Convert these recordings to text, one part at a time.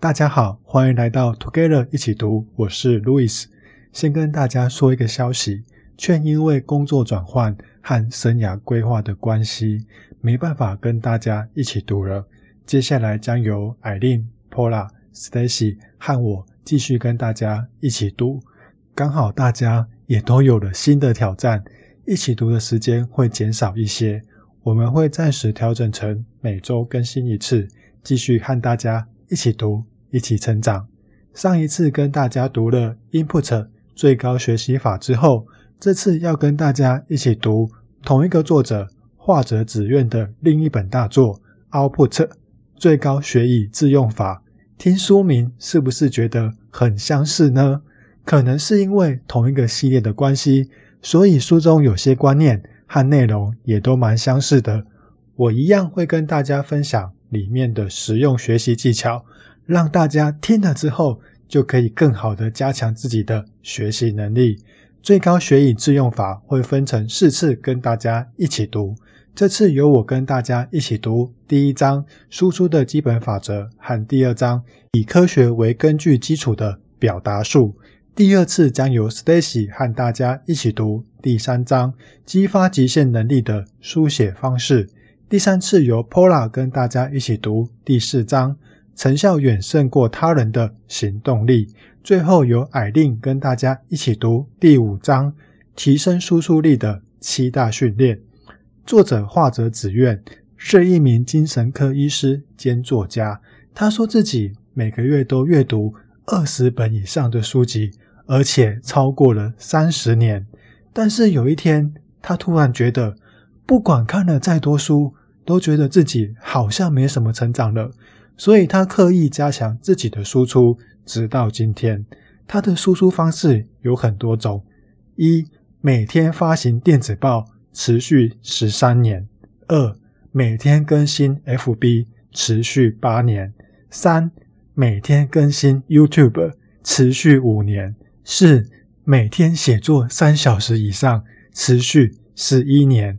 大家好，欢迎来到 Together 一起读，我是 Louis。先跟大家说一个消息，却因为工作转换和生涯规划的关系，没办法跟大家一起读了。接下来将由 Eileen、Paula、Stacy 和我继续跟大家一起读。刚好大家也都有了新的挑战，一起读的时间会减少一些。我们会暂时调整成每周更新一次，继续和大家一起读，一起成长。上一次跟大家读了 Input 最高学习法之后，这次要跟大家一起读同一个作者樺泽紫苑的另一本大作 Output 最高学以致用法。听书名是不是觉得很相似呢？可能是因为同一个系列的关系，所以书中有些观念。和内容也都蛮相似的，我一样会跟大家分享里面的实用学习技巧，让大家听了之后就可以更好的加强自己的学习能力。最高学以致用法会分成四次跟大家一起读，这次由我跟大家一起读第一章输出的基本法则和第二章以科学为根据基础的表达术。第二次将由 Stacy 和大家一起读第三章激发极限能力的书写方式。第三次由 Pola 跟大家一起读第四章成效远胜过他人的行动力。最后由 Eileen 跟大家一起读第五章提升输出力的七大训练。作者画者紫苑是一名精神科医师兼作家，他说自己每个月都阅读二十本以上的书籍。而且超过了三十年，但是有一天，他突然觉得，不管看了再多书，都觉得自己好像没什么成长了。所以他刻意加强自己的输出，直到今天。他的输出方式有很多种：一、每天发行电子报，持续十三年；二、每天更新 FB，持续八年；三、每天更新 YouTube，持续五年。四、每天写作三小时以上，持续十一年。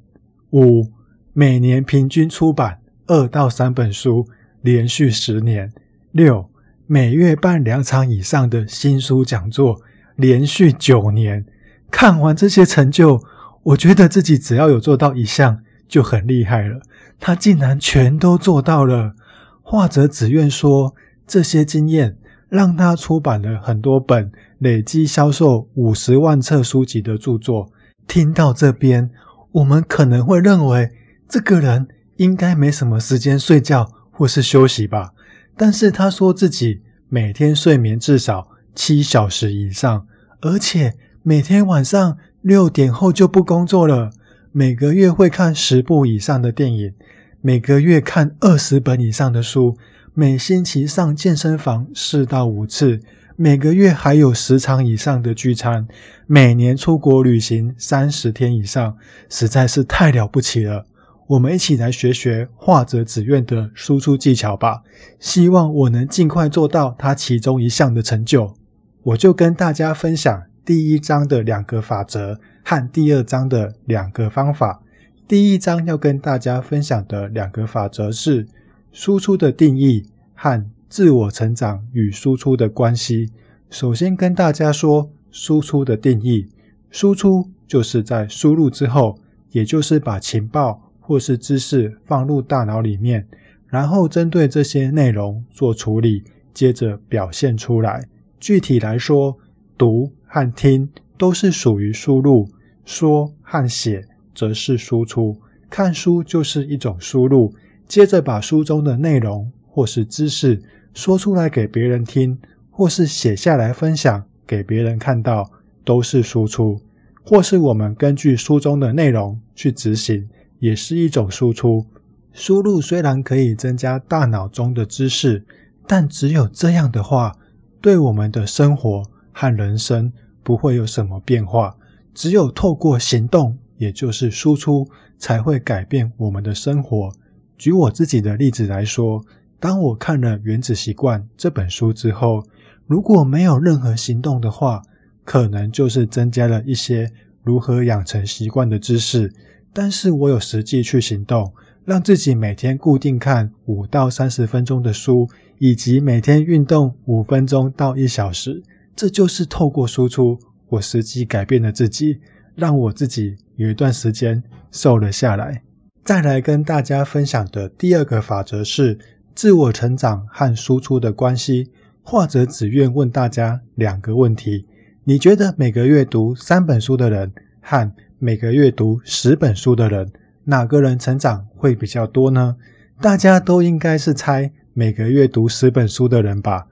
五、每年平均出版二到三本书，连续十年。六、每月办两场以上的新书讲座，连续九年。看完这些成就，我觉得自己只要有做到一项就很厉害了。他竟然全都做到了。画者只愿说，这些经验让他出版了很多本。累计销售五十万册书籍的著作，听到这边，我们可能会认为这个人应该没什么时间睡觉或是休息吧。但是他说自己每天睡眠至少七小时以上，而且每天晚上六点后就不工作了。每个月会看十部以上的电影，每个月看二十本以上的书，每星期上健身房四到五次。每个月还有十场以上的聚餐，每年出国旅行三十天以上，实在是太了不起了。我们一起来学学画者紫苑的输出技巧吧。希望我能尽快做到他其中一项的成就。我就跟大家分享第一章的两个法则和第二章的两个方法。第一章要跟大家分享的两个法则是输出的定义和。自我成长与输出的关系。首先跟大家说输出的定义：输出就是在输入之后，也就是把情报或是知识放入大脑里面，然后针对这些内容做处理，接着表现出来。具体来说，读和听都是属于输入，说和写则是输出。看书就是一种输入，接着把书中的内容或是知识。说出来给别人听，或是写下来分享给别人看到，都是输出；或是我们根据书中的内容去执行，也是一种输出。输入虽然可以增加大脑中的知识，但只有这样的话，对我们的生活和人生不会有什么变化。只有透过行动，也就是输出，才会改变我们的生活。举我自己的例子来说。当我看了《原子习惯》这本书之后，如果没有任何行动的话，可能就是增加了一些如何养成习惯的知识。但是我有实际去行动，让自己每天固定看五到三十分钟的书，以及每天运动五分钟到一小时。这就是透过输出，我实际改变了自己，让我自己有一段时间瘦了下来。再来跟大家分享的第二个法则是自我成长和输出的关系。或者只愿问大家两个问题：你觉得每个月读三本书的人和每个月读十本书的人，哪个人成长会比较多呢？大家都应该是猜每个月读十本书的人吧。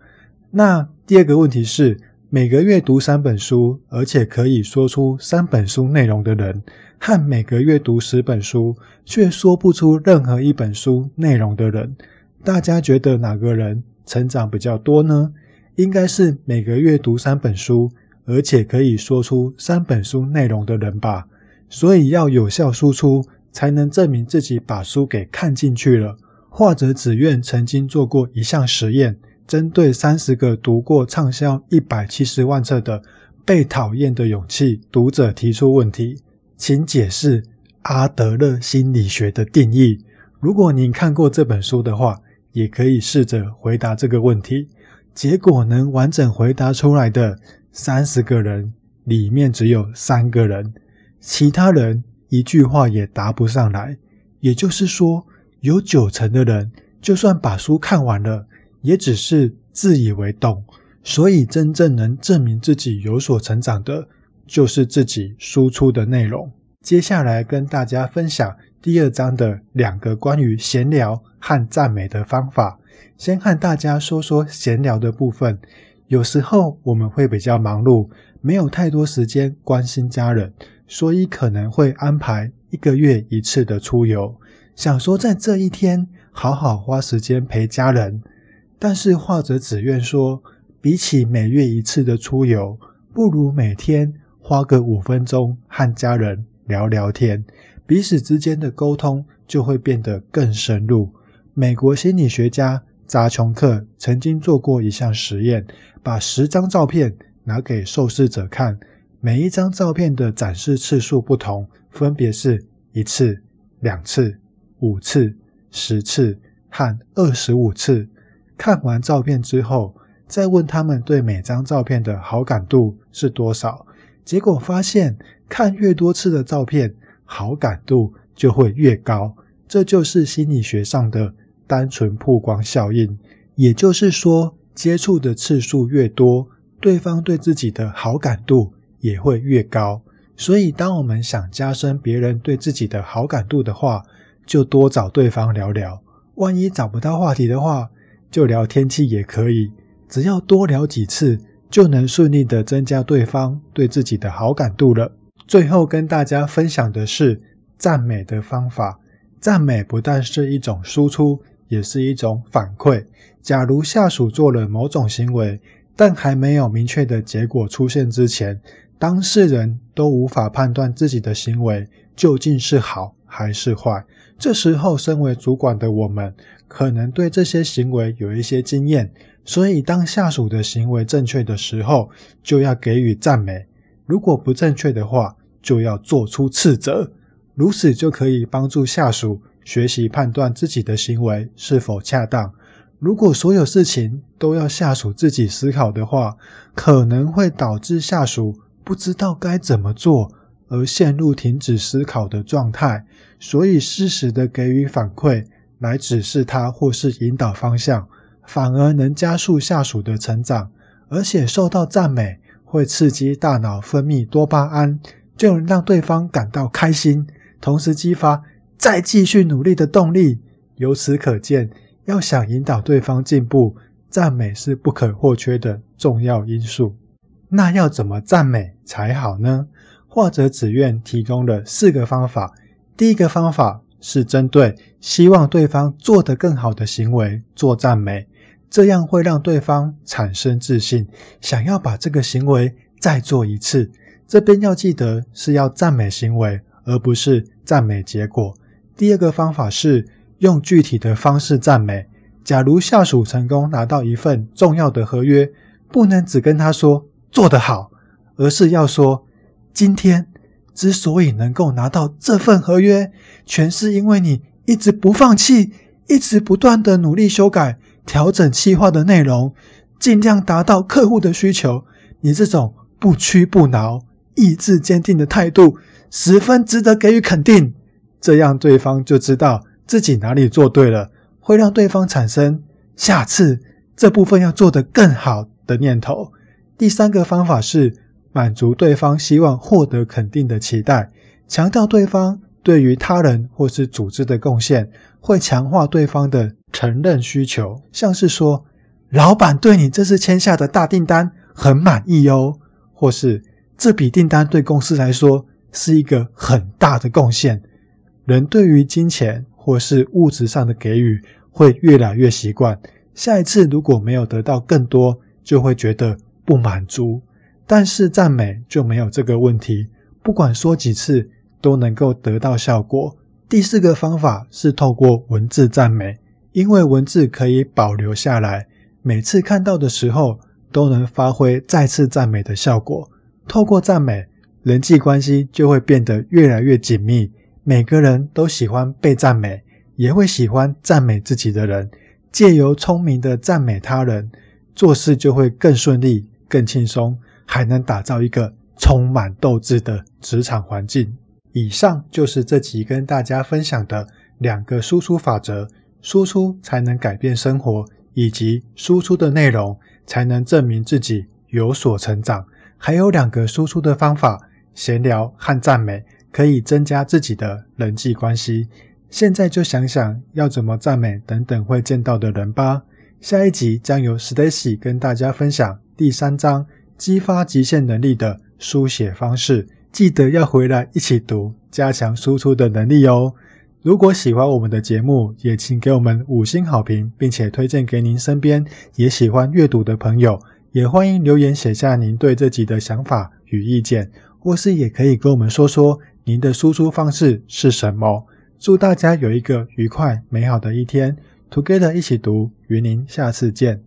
那第二个问题是，每个月读三本书，而且可以说出三本书内容的人，和每个月读十本书，却说不出任何一本书内容的人，大家觉得哪个人成长比较多呢？应该是每个月读三本书，而且可以说出三本书内容的人吧。所以要有效输出，才能证明自己把书给看进去了。画则只愿曾经做过一项实验，针对三十个读过畅销一百七十万册的《被讨厌的勇气》读者提出问题，请解释阿德勒心理学的定义。如果您看过这本书的话，也可以试着回答这个问题，结果能完整回答出来的三十个人里面只有三个人，其他人一句话也答不上来。也就是说，有九成的人就算把书看完了，也只是自以为懂。所以，真正能证明自己有所成长的，就是自己输出的内容。接下来跟大家分享第二章的两个关于闲聊和赞美的方法，先和大家说说闲聊的部分。有时候我们会比较忙碌，没有太多时间关心家人，所以可能会安排一个月一次的出游，想说在这一天好好花时间陪家人。但是画者只愿说，比起每月一次的出游，不如每天花个五分钟和家人聊聊天，彼此之间的沟通就会变得更深入。美国心理学家扎琼克曾经做过一项实验，把十张照片拿给受试者看，每一张照片的展示次数不同，分别是一次、两次、五次、十次和二十五次。看完照片之后，再问他们对每张照片的好感度是多少，结果发现看越多次的照片，好感度就会越高。这就是心理学上的。单纯曝光效应，也就是说，接触的次数越多，对方对自己的好感度也会越高。所以，当我们想加深别人对自己的好感度的话，就多找对方聊聊。万一找不到话题的话，就聊天气也可以。只要多聊几次，就能顺利的增加对方对自己的好感度了。最后跟大家分享的是赞美的方法。赞美不但是一种输出。也是一种反馈。假如下属做了某种行为，但还没有明确的结果出现之前，当事人都无法判断自己的行为究竟是好还是坏。这时候，身为主管的我们，可能对这些行为有一些经验，所以当下属的行为正确的时候，就要给予赞美；如果不正确的话，就要做出斥责。如此就可以帮助下属。学习判断自己的行为是否恰当。如果所有事情都要下属自己思考的话，可能会导致下属不知道该怎么做，而陷入停止思考的状态。所以，适时的给予反馈来指示他或是引导方向，反而能加速下属的成长。而且，受到赞美会刺激大脑分泌多巴胺，就能让对方感到开心，同时激发。再继续努力的动力。由此可见，要想引导对方进步，赞美是不可或缺的重要因素。那要怎么赞美才好呢？或者只愿提供了四个方法。第一个方法是针对希望对方做得更好的行为做赞美，这样会让对方产生自信，想要把这个行为再做一次。这边要记得是要赞美行为，而不是赞美结果。第二个方法是用具体的方式赞美。假如下属成功拿到一份重要的合约，不能只跟他说做得好，而是要说今天之所以能够拿到这份合约，全是因为你一直不放弃，一直不断的努力修改、调整企划的内容，尽量达到客户的需求。你这种不屈不挠、意志坚定的态度，十分值得给予肯定。这样对方就知道自己哪里做对了，会让对方产生下次这部分要做得更好的念头。第三个方法是满足对方希望获得肯定的期待，强调对方对于他人或是组织的贡献，会强化对方的承认需求，像是说，老板对你这次签下的大订单很满意哦，或是这笔订单对公司来说是一个很大的贡献。人对于金钱或是物质上的给予会越来越习惯，下一次如果没有得到更多，就会觉得不满足。但是赞美就没有这个问题，不管说几次都能够得到效果。第四个方法是透过文字赞美，因为文字可以保留下来，每次看到的时候都能发挥再次赞美的效果。透过赞美，人际关系就会变得越来越紧密。每个人都喜欢被赞美，也会喜欢赞美自己的人。借由聪明的赞美他人，做事就会更顺利、更轻松，还能打造一个充满斗志的职场环境。以上就是这集跟大家分享的两个输出法则：输出才能改变生活，以及输出的内容才能证明自己有所成长。还有两个输出的方法：闲聊和赞美。可以增加自己的人际关系。现在就想想要怎么赞美等等会见到的人吧。下一集将由 Stacy 跟大家分享第三章激发极限能力的书写方式。记得要回来一起读，加强输出的能力哦。如果喜欢我们的节目，也请给我们五星好评，并且推荐给您身边也喜欢阅读的朋友。也欢迎留言写下您对这集的想法与意见，或是也可以跟我们说说。您的输出方式是什么？祝大家有一个愉快美好的一天，Together 一起读，与您下次见。